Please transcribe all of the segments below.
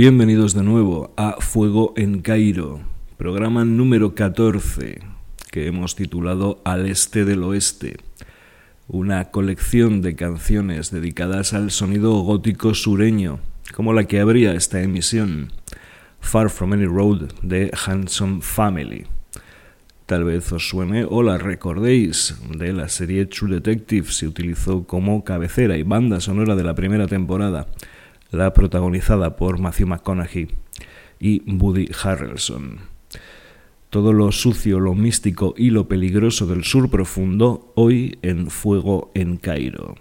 Bienvenidos de nuevo a Fuego en Cairo, programa número 14 que hemos titulado Al Este del Oeste, una colección de canciones dedicadas al sonido gótico sureño, como la que abría esta emisión, Far From Any Road de Handsome Family. Tal vez os suene o la recordéis de la serie True Detective, se utilizó como cabecera y banda sonora de la primera temporada la protagonizada por Matthew McConaughey y Woody Harrelson. Todo lo sucio, lo místico y lo peligroso del sur profundo hoy en Fuego en Cairo.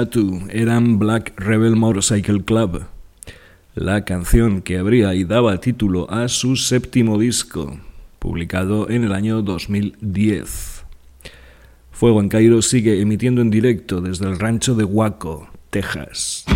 Tattoo eran Black Rebel Motorcycle Club, la canción que abría y daba título a su séptimo disco, publicado en el año 2010. Fuego en Cairo sigue emitiendo en directo desde el rancho de Waco, Texas.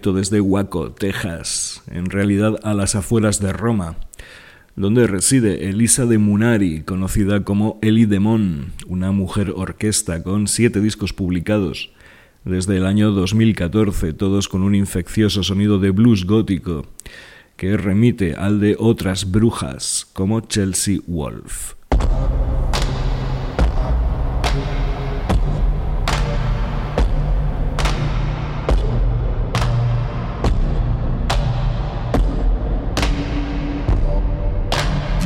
Desde Waco, Texas, en realidad a las afueras de Roma, donde reside Elisa de Munari, conocida como Eli Demon, una mujer orquesta con siete discos publicados desde el año 2014, todos con un infeccioso sonido de blues gótico que remite al de otras brujas como Chelsea Wolf.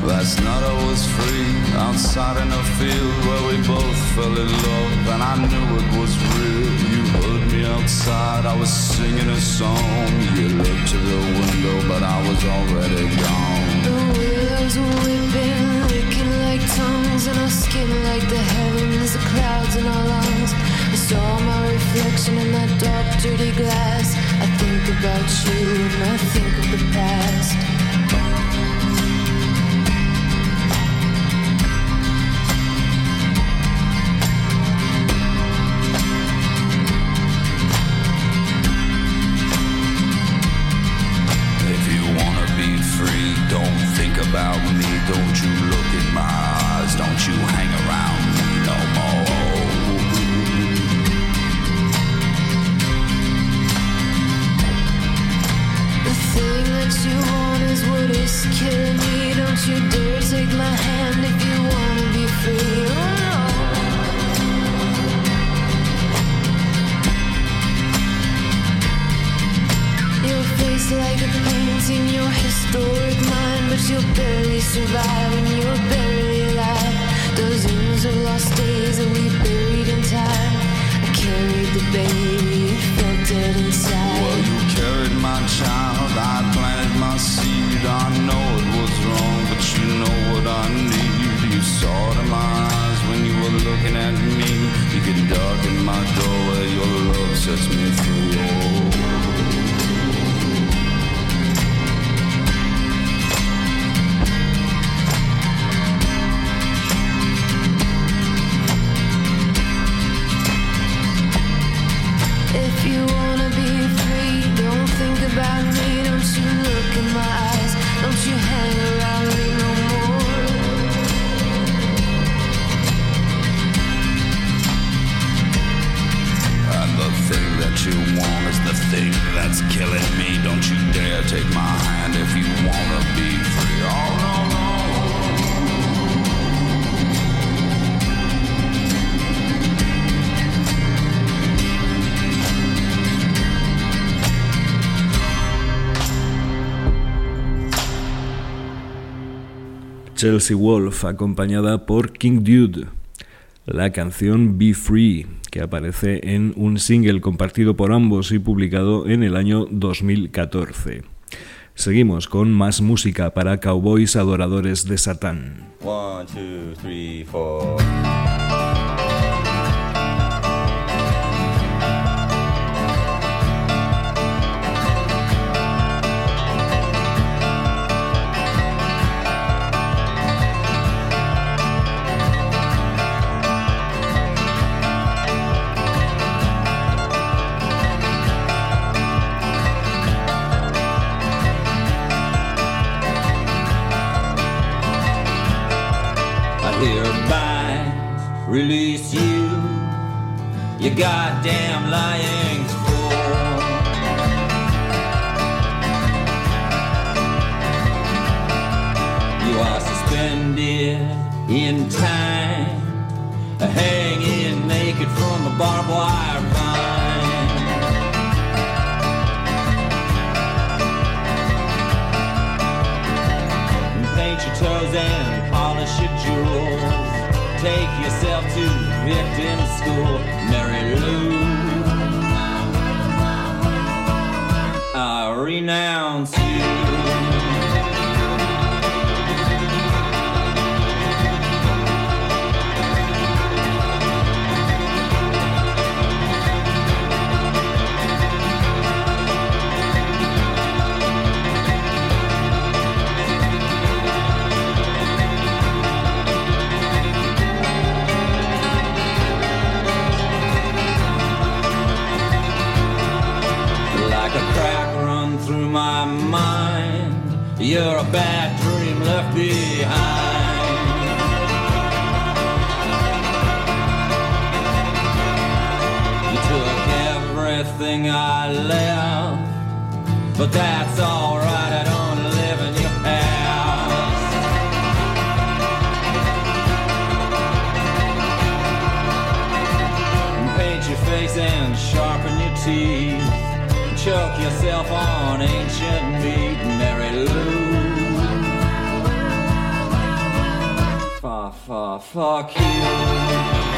Last night I was free outside in a field where we both fell in love, and I knew it was real. You heard me outside, I was singing a song. You looked to the window, but I was already gone. The willows were whipping, licking like tongues, and our skin like the heavens, the clouds in our lungs. I saw my reflection in that dark, dirty glass. I think about you and I think of the past. That's killing me. Don't you dare take my hand if you wanna be Chelsea Wolf, acompañada por King Dude. La canción Be Free, que aparece en un single compartido por ambos y publicado en el año 2014. Seguimos con más música para cowboys adoradores de Satán. release you goddamn lying fool. You are suspended in time, hanging naked from a barbed wire vine. Paint your toes and polish your jewels take yourself to victim school, Mary Lou. I renounce everything I left, but that's alright. I don't live in your house. Paint your face and sharpen your teeth choke yourself on ancient meat, Mary Lou. Fa, fa, fuck you.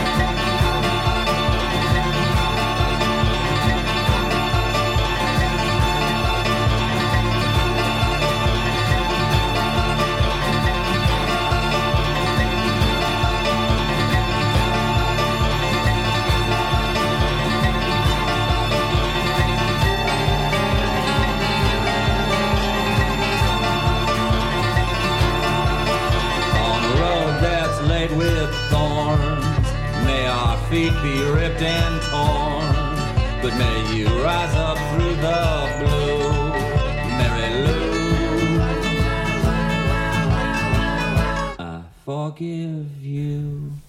Feet be ripped torn, but may you rise up through the blue.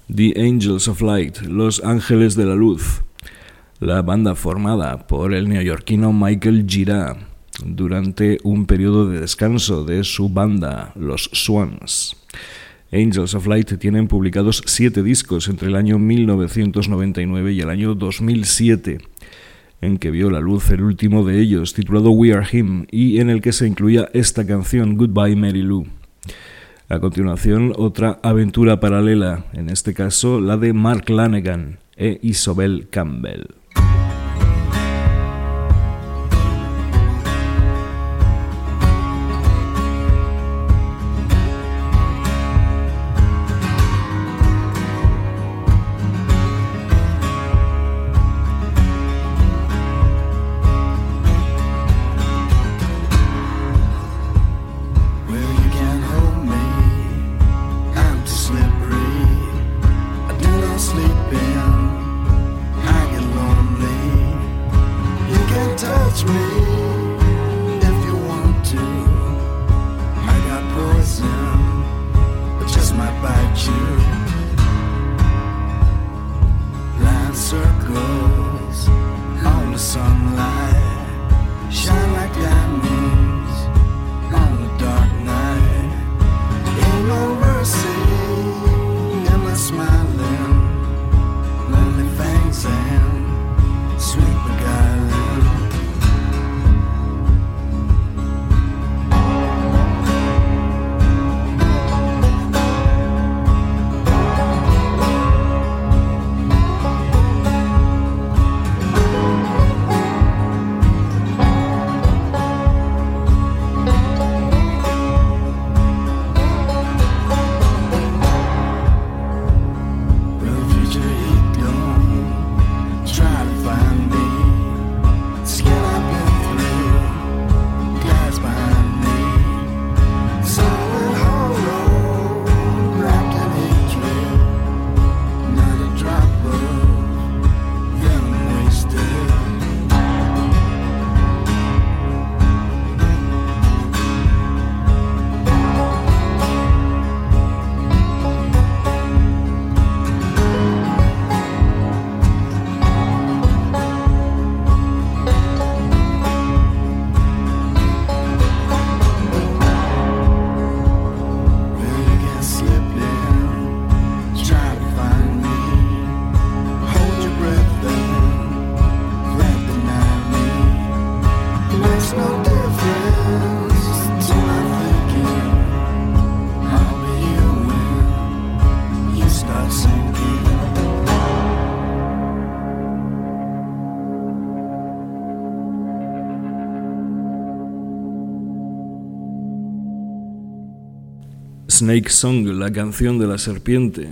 The Angels of Light, Los Ángeles de la Luz, la banda formada por el neoyorquino Michael Gira durante un periodo de descanso de su banda, los Swans. Angels of Light tienen publicados siete discos entre el año 1999 y el año 2007, en que vio la luz el último de ellos, titulado We Are Him, y en el que se incluía esta canción, Goodbye Mary Lou. A continuación, otra aventura paralela, en este caso la de Mark Lanegan e Isobel Campbell. Snake Song, la canción de la serpiente.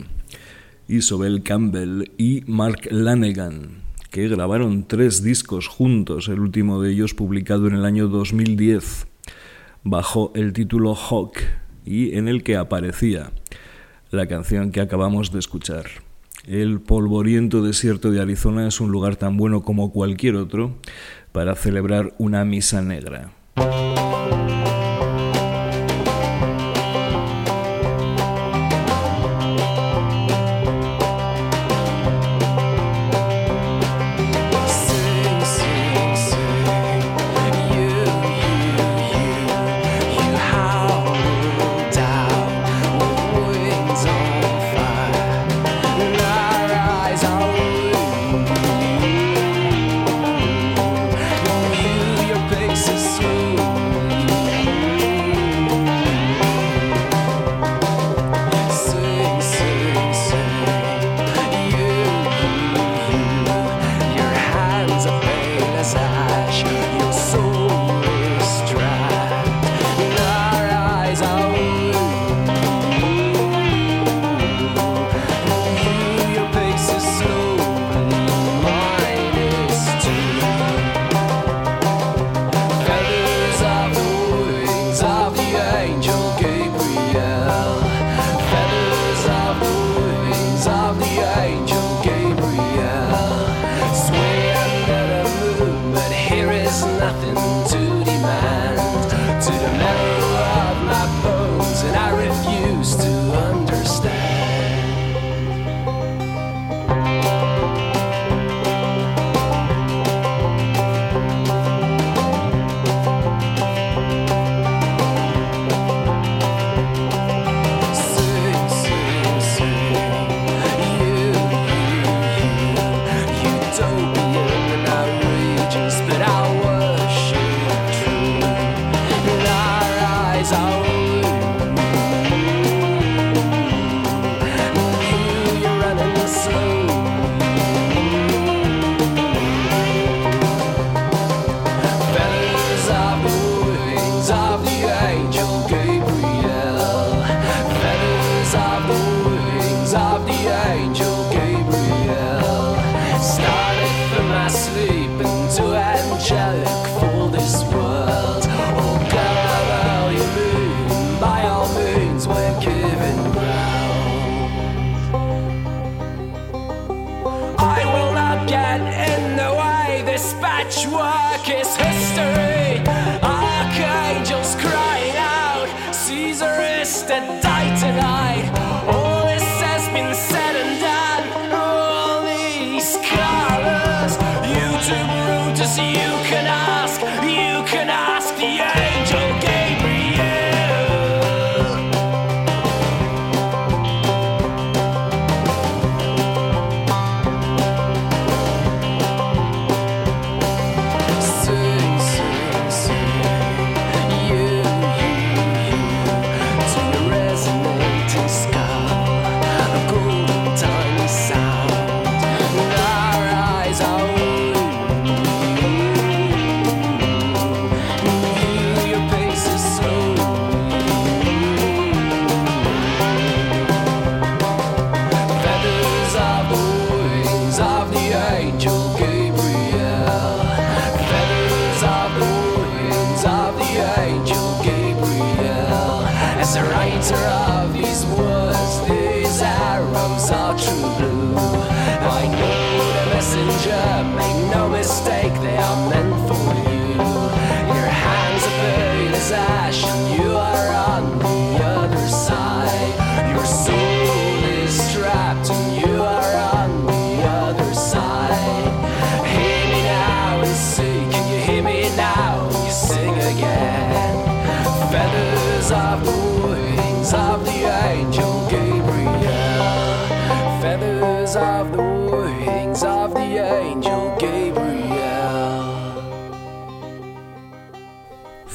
Isobel Campbell y Mark Lanegan, que grabaron tres discos juntos, el último de ellos publicado en el año 2010, bajo el título Hawk, y en el que aparecía la canción que acabamos de escuchar. El polvoriento desierto de Arizona es un lugar tan bueno como cualquier otro para celebrar una misa negra.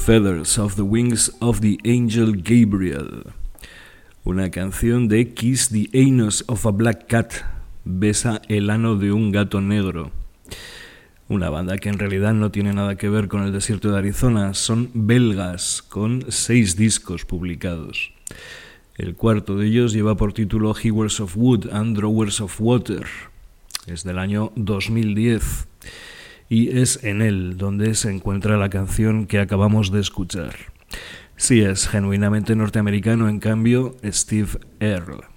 Feathers of the Wings of the Angel Gabriel, una canción de Kiss the Anus of a Black Cat, Besa el ano de un gato negro. Una banda que en realidad no tiene nada que ver con el desierto de Arizona, son belgas, con seis discos publicados. El cuarto de ellos lleva por título Hewers of Wood and Drawers of Water. Es del año 2010 y es en él donde se encuentra la canción que acabamos de escuchar. Si es genuinamente norteamericano, en cambio, Steve Earle.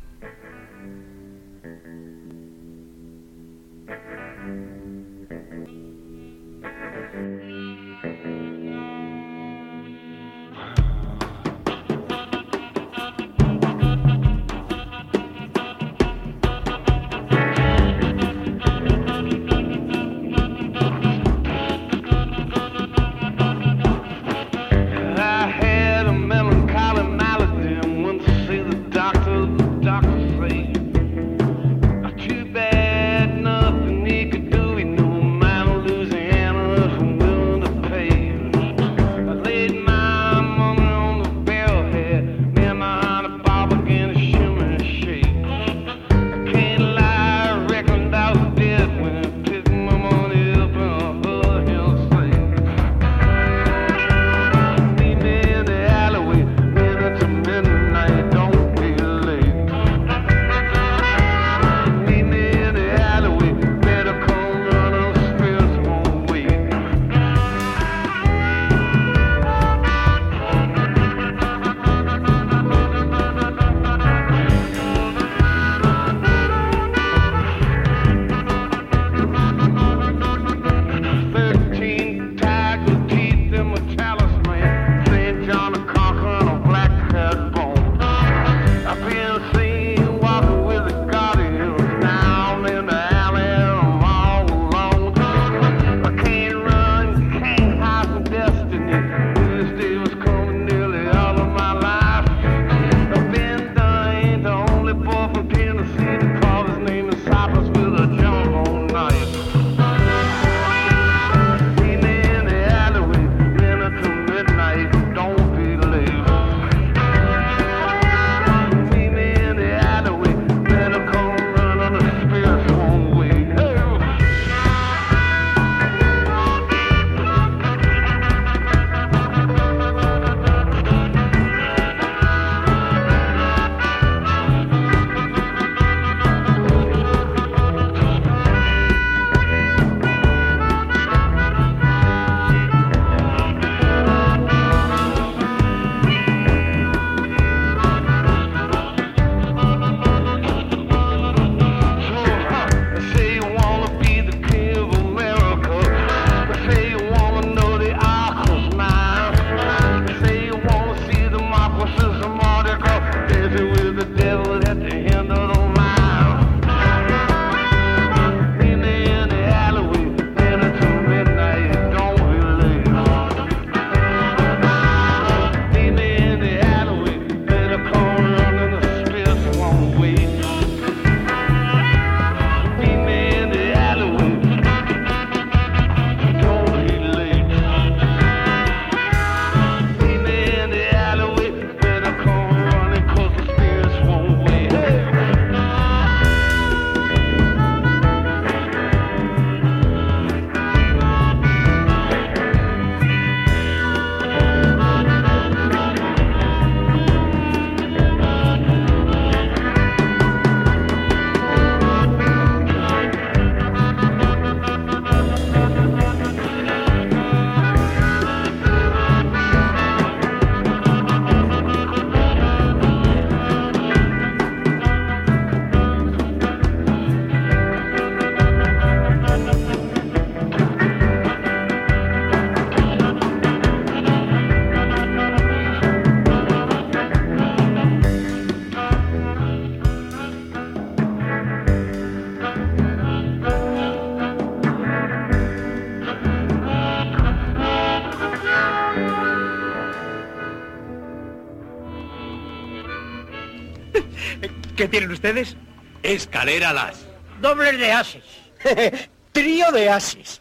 ¿Qué tienen ustedes? Escalera las. Dobles de ases. Trío de ases.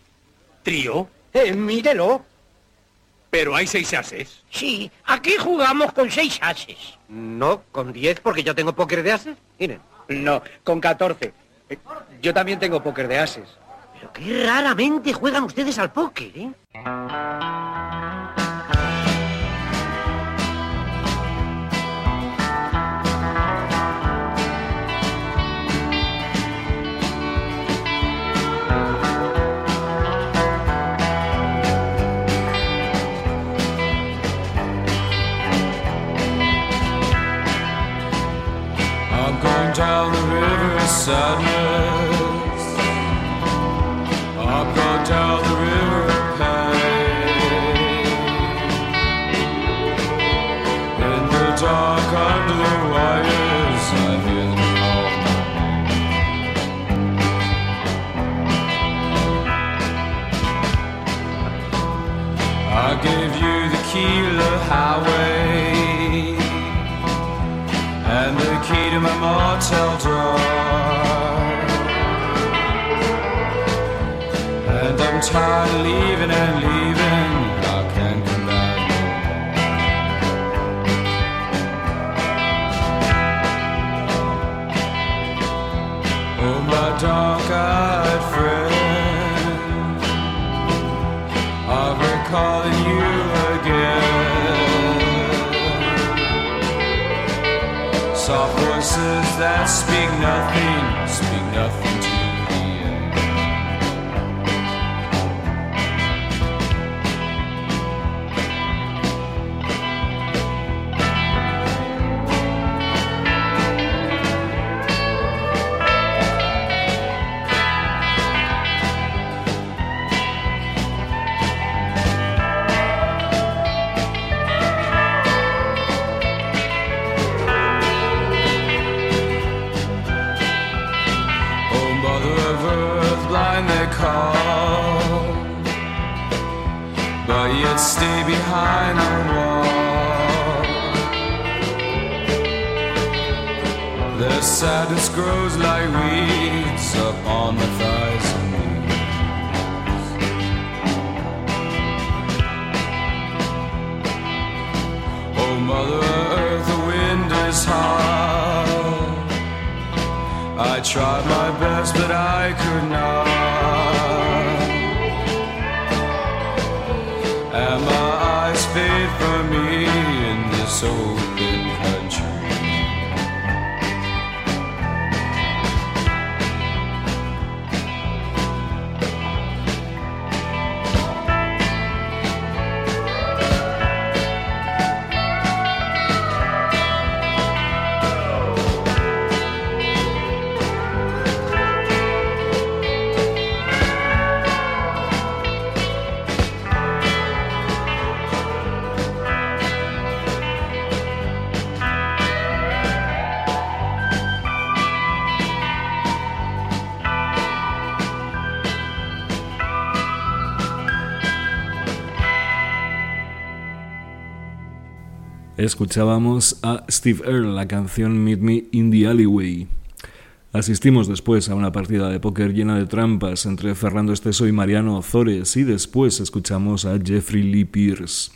¿Trío? Eh, mírelo. Pero hay seis ases. Sí, aquí jugamos con seis ases. No, con diez porque yo tengo póker de ases. Miren. No, con 14. Eh, Yo también tengo póker de ases. Pero qué raramente juegan ustedes al póker, ¿eh? Sadness. I'll go down the river of pain. In the dark under the wires, I hear them call. I gave you the key to the highway and the key to my motel door. I'm tired of leaving and leaving. I can't come back. Oh, my dark-eyed friend, I'm recalling you again. Soft voices that speak nothing, speak nothing earth, blind they call, but yet stay behind the wall. Their sadness grows like weeds upon the thighs and knees. Oh, mother earth, the wind is hard. I tried my best, but I could not. And my eyes fade from me in this open Escuchábamos a Steve Earle, la canción Meet Me in the Alleyway. Asistimos después a una partida de póker llena de trampas entre Fernando Esteso y Mariano Ozores y después escuchamos a Jeffrey Lee Pierce.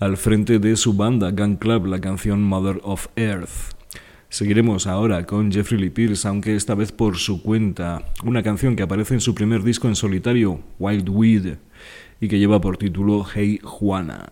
Al frente de su banda Gun Club, la canción Mother of Earth. Seguiremos ahora con Jeffrey Lee Pierce, aunque esta vez por su cuenta, una canción que aparece en su primer disco en solitario, Wild Weed, y que lleva por título Hey Juana.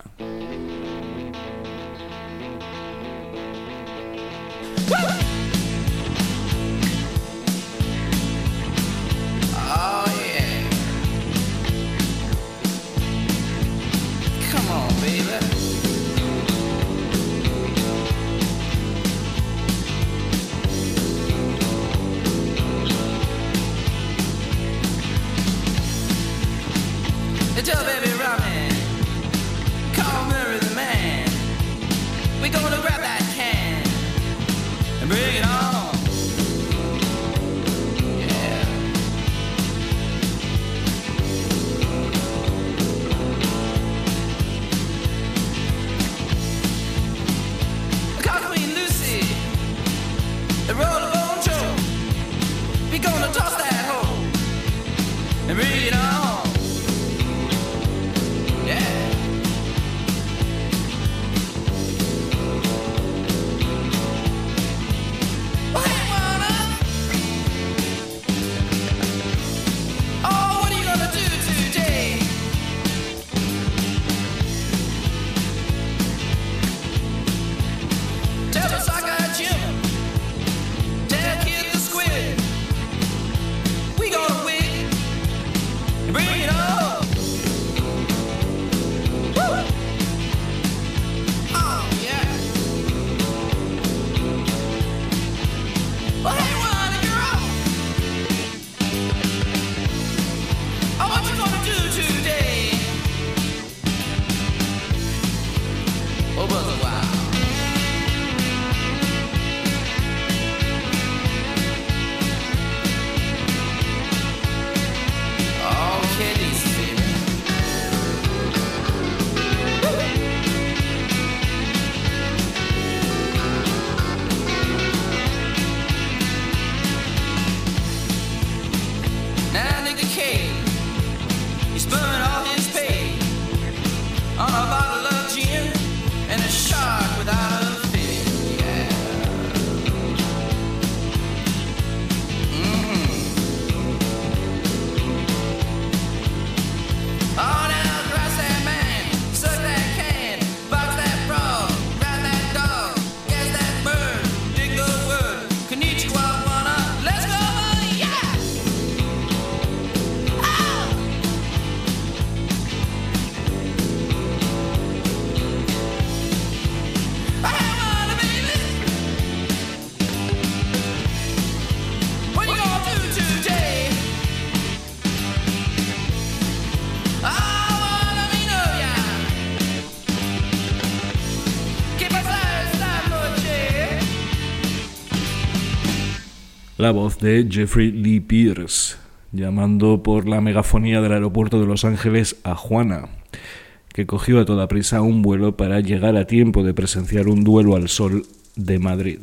La voz de Jeffrey Lee Pierce, llamando por la megafonía del aeropuerto de Los Ángeles a Juana, que cogió a toda prisa un vuelo para llegar a tiempo de presenciar un duelo al sol de Madrid.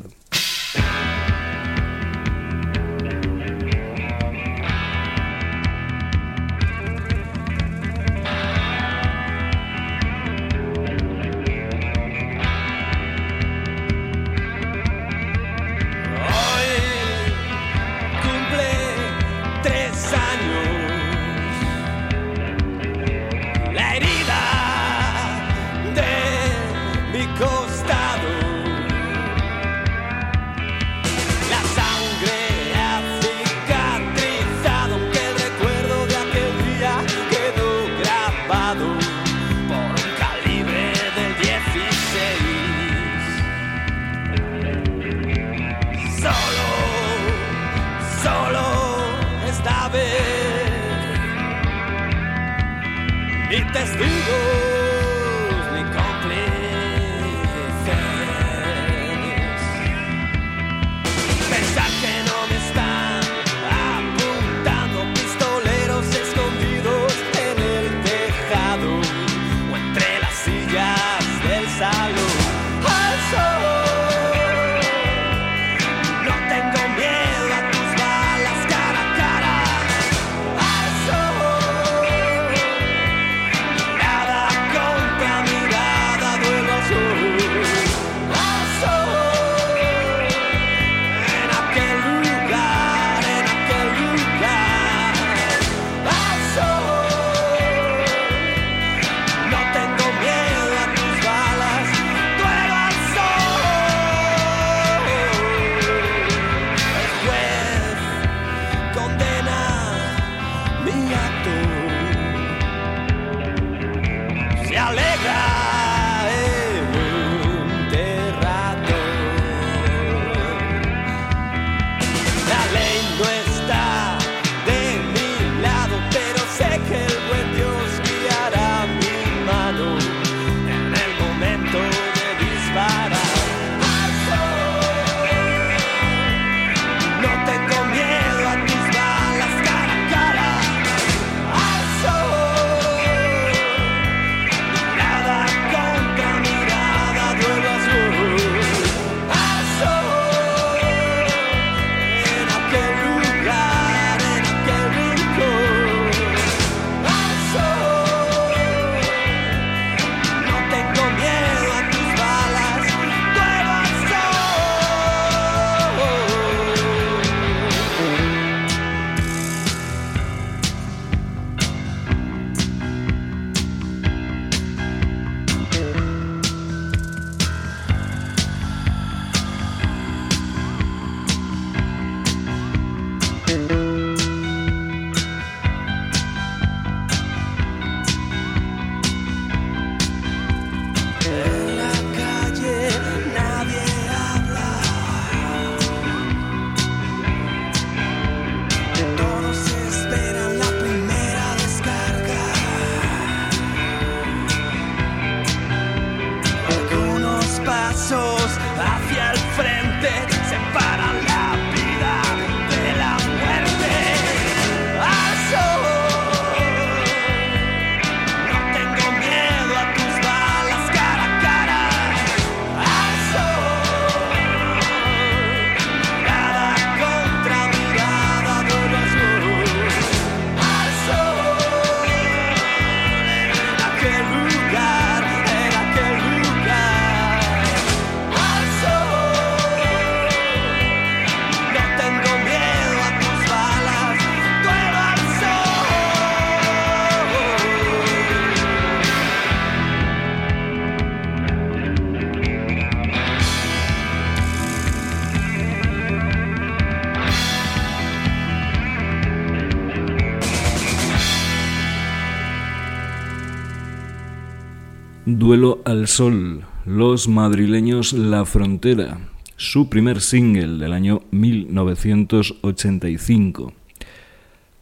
Duelo al Sol, Los Madrileños La Frontera, su primer single del año 1985.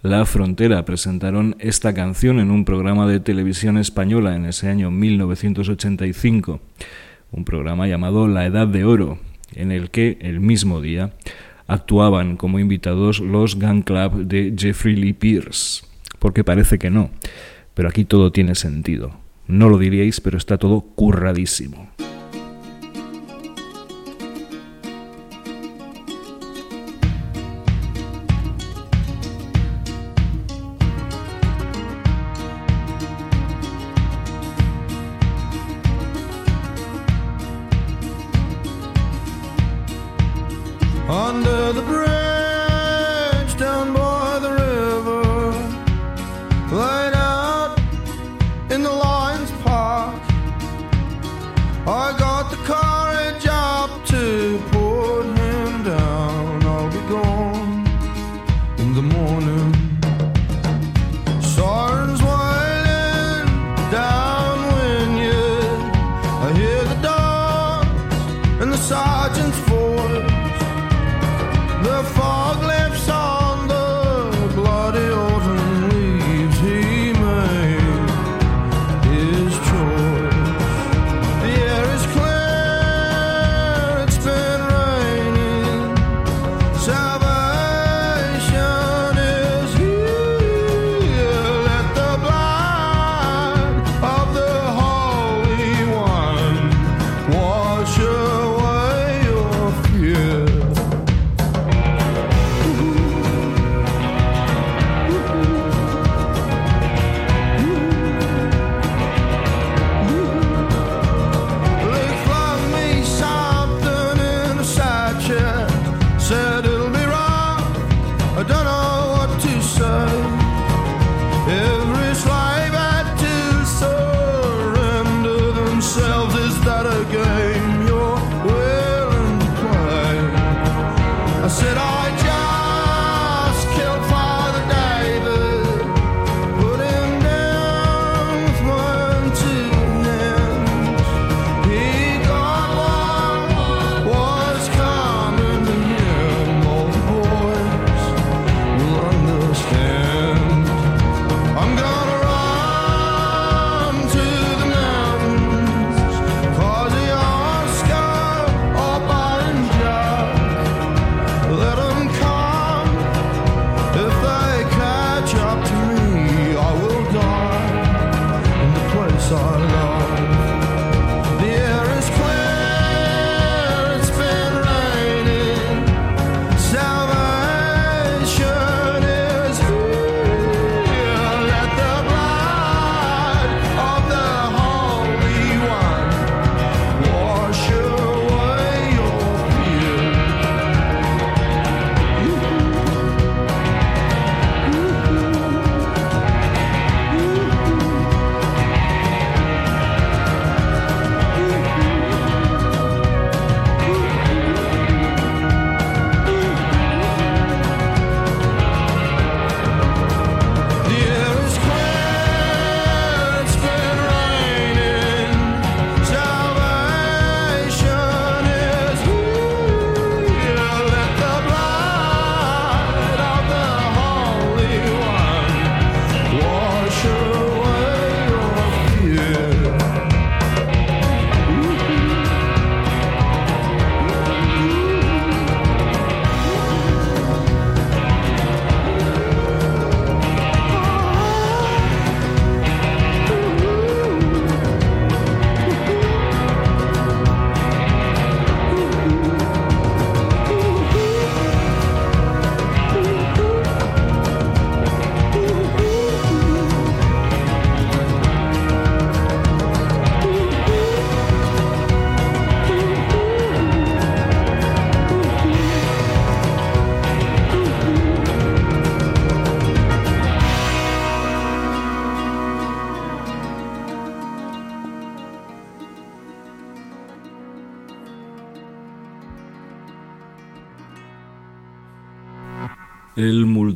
La Frontera presentaron esta canción en un programa de televisión española en ese año 1985, un programa llamado La Edad de Oro, en el que el mismo día actuaban como invitados los Gun Club de Jeffrey Lee Pierce, porque parece que no, pero aquí todo tiene sentido. No lo diríais, pero está todo curradísimo.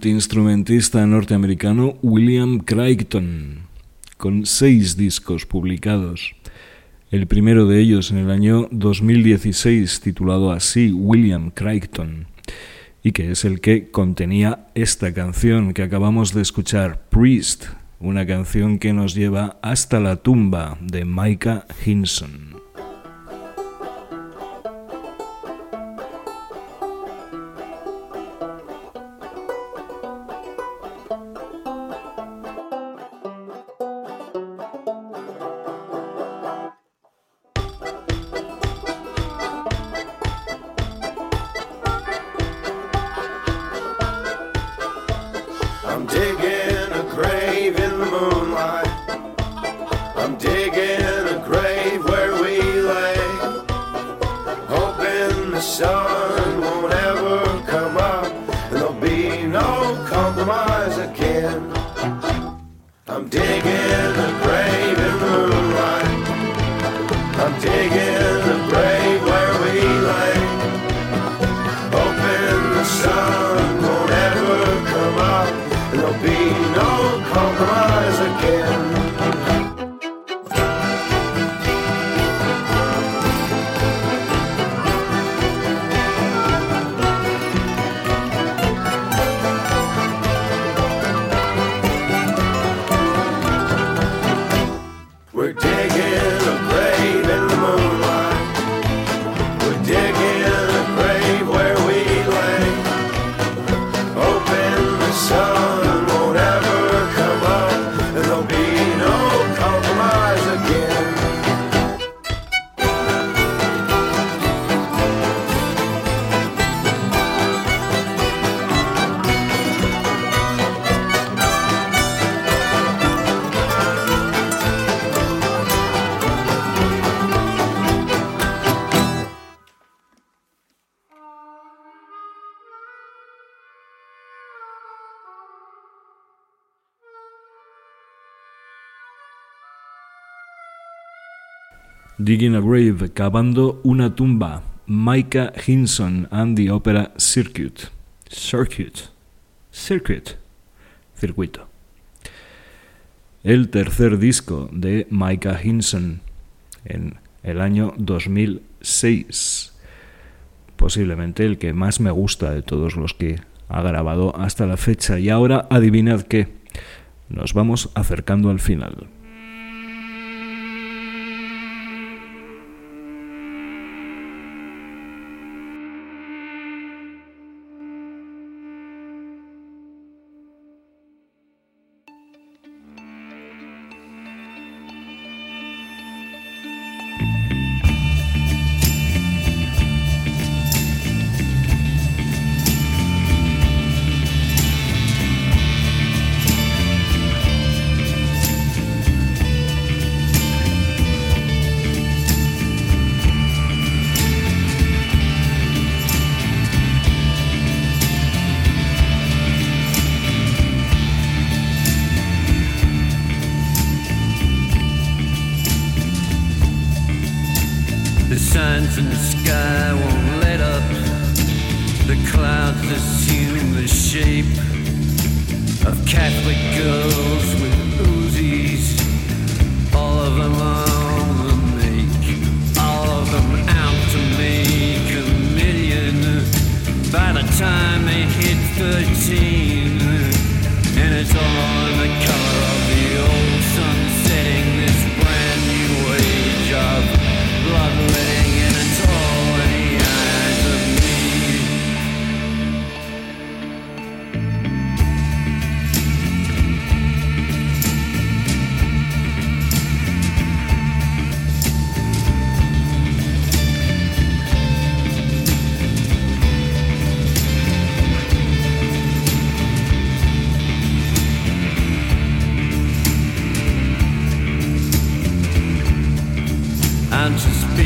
multiinstrumentista norteamericano William Crichton, con seis discos publicados. El primero de ellos en el año 2016, titulado así William Crichton, y que es el que contenía esta canción que acabamos de escuchar, Priest, una canción que nos lleva hasta la tumba de Micah Hinson. Digging a Grave, cavando una tumba. Micah Hinson and the Opera Circuit. Circuit. Circuit. Circuito. El tercer disco de Micah Hinson en el año 2006. Posiblemente el que más me gusta de todos los que ha grabado hasta la fecha. Y ahora adivinad qué. Nos vamos acercando al final.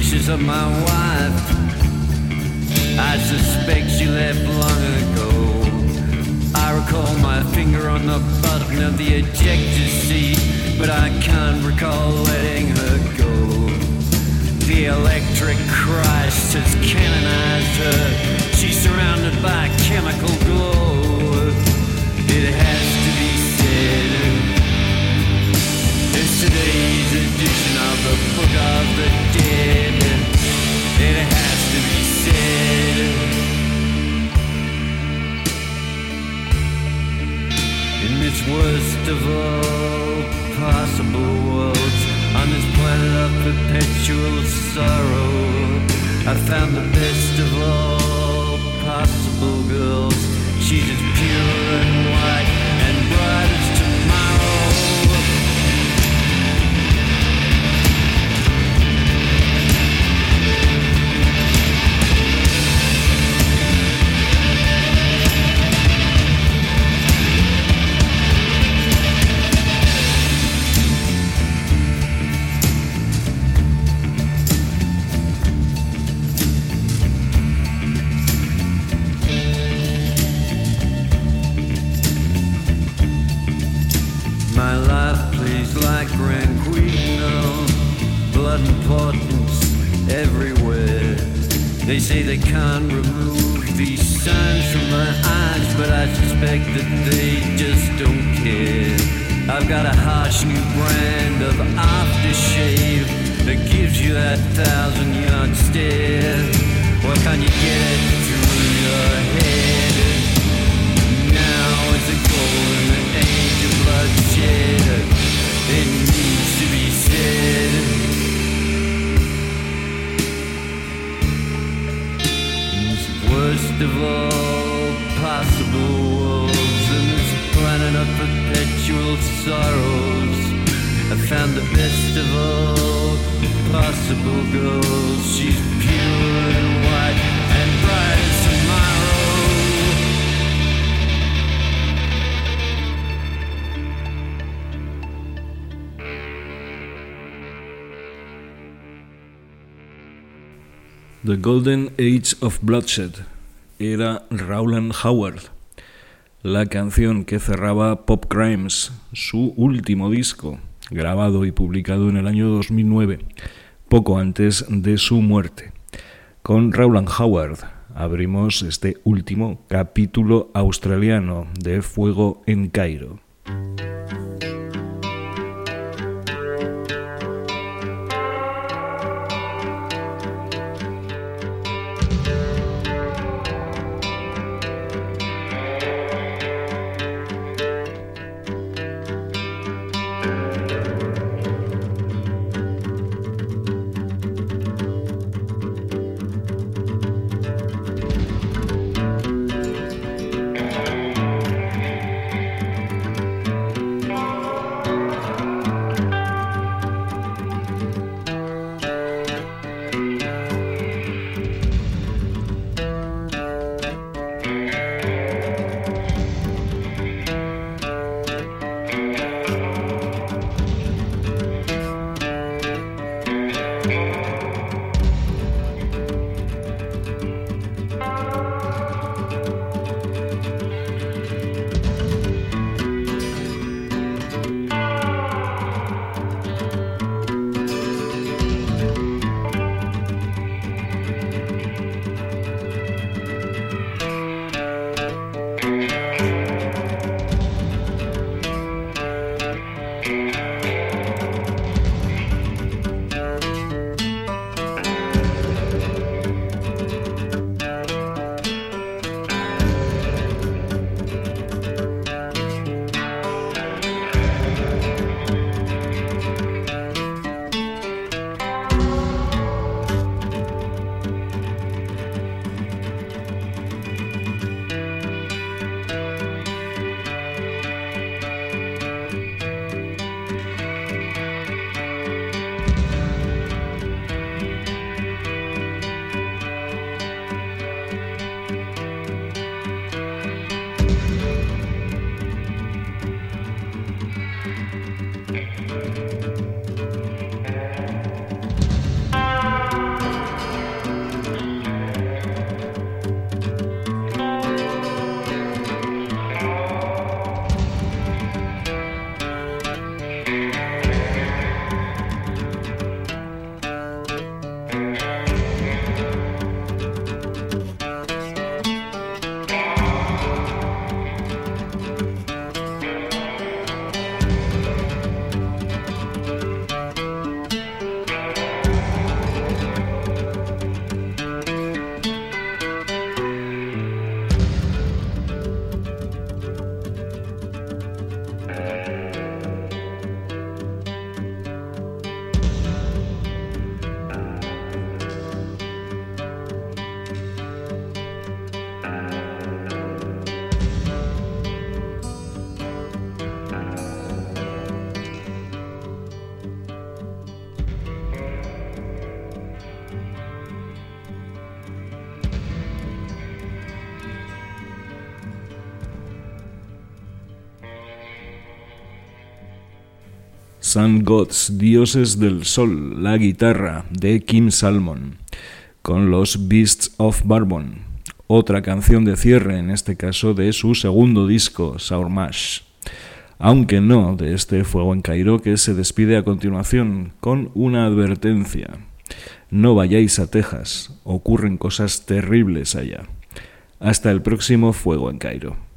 Suspicious of my wife. I suspect she left long ago. I recall my finger on the button of the ejector seat, but I can't recall letting her go. The electric Christ has canonized her. She's surrounded by chemical glow. It has to be said. Today's edition of the Book of the Dead. It has to be said. In this worst of all possible worlds, on this planet of perpetual sorrow, I found the best of all possible girls. She's as pure and white and bright as say they can't remove these signs from my eyes, but I suspect that they just don't care. I've got a harsh new brand of aftershave that gives you that thousand yard stare. The Golden Age of Bloodshed era Rowland Howard, la canción que cerraba Pop Crimes, su último disco, grabado y publicado en el año 2009. poco antes de su muerte. Con Rowland Howard abrimos este último capítulo australiano de Fuego en Cairo. Sun Gods, Dioses del Sol, la guitarra de Kim Salmon, con los Beasts of Barbon, otra canción de cierre, en este caso de su segundo disco, Saurmash. Aunque no de este Fuego en Cairo que se despide a continuación con una advertencia. No vayáis a Texas, ocurren cosas terribles allá. Hasta el próximo Fuego en Cairo.